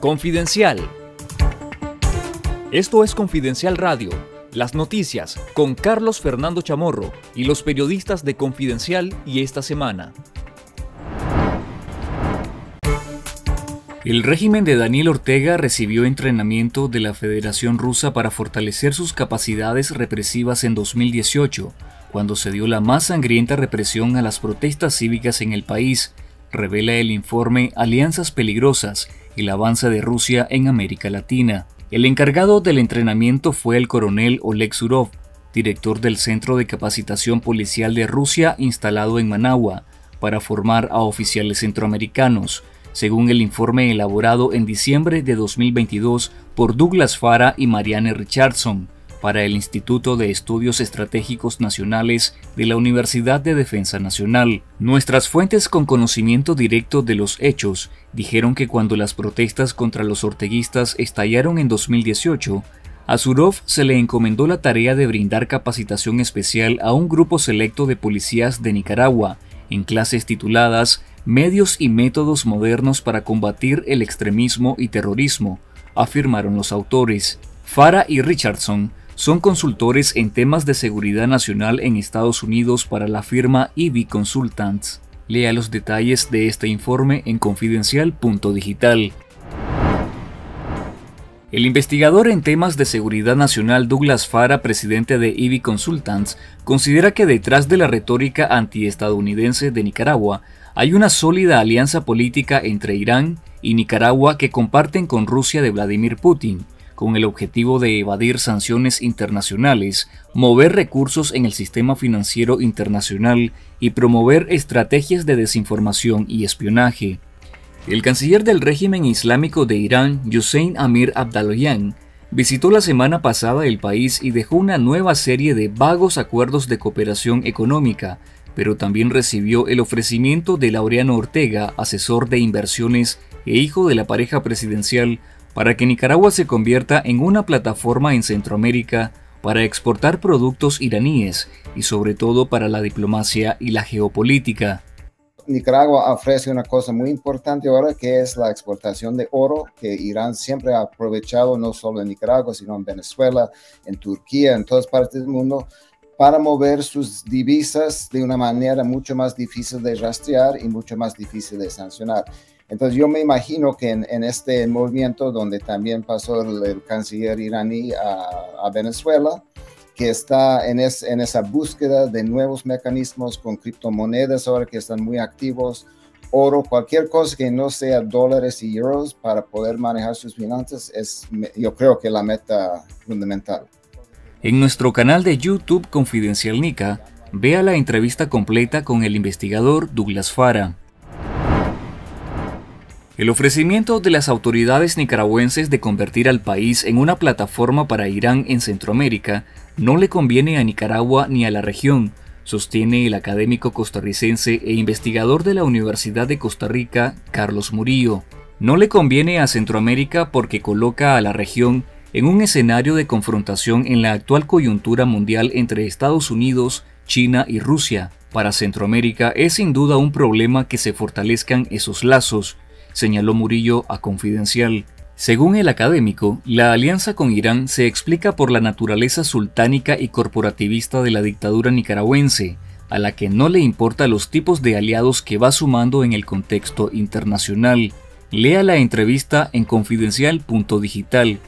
Confidencial. Esto es Confidencial Radio, las noticias con Carlos Fernando Chamorro y los periodistas de Confidencial y esta semana. El régimen de Daniel Ortega recibió entrenamiento de la Federación Rusa para fortalecer sus capacidades represivas en 2018, cuando se dio la más sangrienta represión a las protestas cívicas en el país, revela el informe Alianzas Peligrosas, el avance de Rusia en América Latina. El encargado del entrenamiento fue el coronel Oleg Surov, director del Centro de Capacitación Policial de Rusia instalado en Managua, para formar a oficiales centroamericanos, según el informe elaborado en diciembre de 2022 por Douglas Fara y Marianne Richardson para el Instituto de Estudios Estratégicos Nacionales de la Universidad de Defensa Nacional. Nuestras fuentes con conocimiento directo de los hechos dijeron que cuando las protestas contra los orteguistas estallaron en 2018, a Surov se le encomendó la tarea de brindar capacitación especial a un grupo selecto de policías de Nicaragua en clases tituladas medios y métodos modernos para combatir el extremismo y terrorismo, afirmaron los autores. Farah y Richardson son consultores en temas de seguridad nacional en Estados Unidos para la firma EV Consultants. Lea los detalles de este informe en confidencial.digital. El investigador en temas de seguridad nacional Douglas Fara, presidente de EV Consultants, considera que detrás de la retórica antiestadounidense de Nicaragua hay una sólida alianza política entre Irán y Nicaragua que comparten con Rusia de Vladimir Putin, con el objetivo de evadir sanciones internacionales, mover recursos en el sistema financiero internacional y promover estrategias de desinformación y espionaje. El canciller del régimen islámico de Irán, Hussein Amir Abdaloyan, visitó la semana pasada el país y dejó una nueva serie de vagos acuerdos de cooperación económica pero también recibió el ofrecimiento de Laureano Ortega, asesor de inversiones e hijo de la pareja presidencial, para que Nicaragua se convierta en una plataforma en Centroamérica para exportar productos iraníes y sobre todo para la diplomacia y la geopolítica. Nicaragua ofrece una cosa muy importante ahora que es la exportación de oro que Irán siempre ha aprovechado no solo en Nicaragua sino en Venezuela, en Turquía, en todas partes del mundo para mover sus divisas de una manera mucho más difícil de rastrear y mucho más difícil de sancionar. Entonces yo me imagino que en, este movimiento donde también pasó el, canciller iraní a, Venezuela, que está en, en esa búsqueda de nuevos mecanismos con criptomonedas ahora que están muy activos, oro, cualquier cosa que no sea dólares y euros para poder manejar sus finanzas, es yo creo que la meta fundamental. En nuestro canal de YouTube Confidencial Nica, vea la entrevista completa con el investigador Douglas Fara. El ofrecimiento de las autoridades nicaragüenses de convertir al país en una plataforma para Irán en Centroamérica no le conviene a Nicaragua ni a la región, sostiene el académico costarricense e investigador de la Universidad de Costa Rica, Carlos Murillo. No le conviene a Centroamérica porque coloca a la región en un escenario de confrontación en la actual coyuntura mundial entre Estados Unidos, China y Rusia. Para Centroamérica es sin duda un problema que se fortalezcan esos lazos, señaló Murillo a Confidencial. Según el académico, la alianza con Irán se explica por la naturaleza sultánica y corporativista de la dictadura nicaragüense, a la que no le importa los tipos de aliados que va sumando en el contexto internacional. Lea la entrevista en confidencial.digital.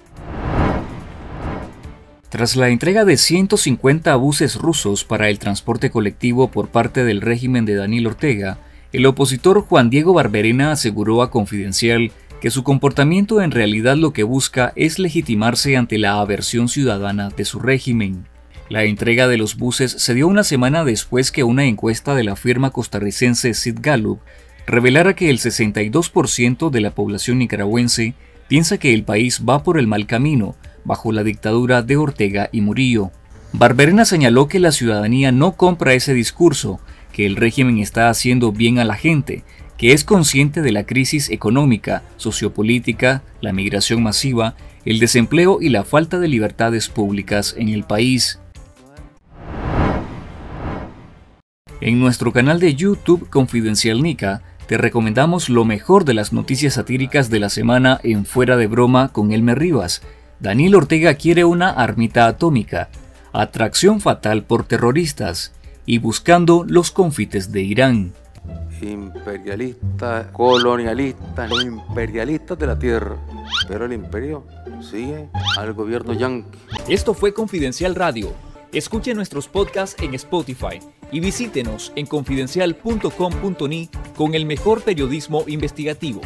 Tras la entrega de 150 buses rusos para el transporte colectivo por parte del régimen de Daniel Ortega, el opositor Juan Diego Barberena aseguró a Confidencial que su comportamiento en realidad lo que busca es legitimarse ante la aversión ciudadana de su régimen. La entrega de los buses se dio una semana después que una encuesta de la firma costarricense Sid Gallup revelara que el 62% de la población nicaragüense piensa que el país va por el mal camino bajo la dictadura de Ortega y Murillo. Barberena señaló que la ciudadanía no compra ese discurso, que el régimen está haciendo bien a la gente, que es consciente de la crisis económica, sociopolítica, la migración masiva, el desempleo y la falta de libertades públicas en el país. En nuestro canal de YouTube Confidencial Nica, te recomendamos lo mejor de las noticias satíricas de la semana en Fuera de Broma con Elmer Rivas. Daniel Ortega quiere una armita atómica, atracción fatal por terroristas y buscando los confites de Irán. Imperialistas, colonialistas, los imperialistas de la tierra. Pero el imperio sigue al gobierno yanqui. Esto fue Confidencial Radio. Escuche nuestros podcasts en Spotify y visítenos en confidencial.com.ni con el mejor periodismo investigativo.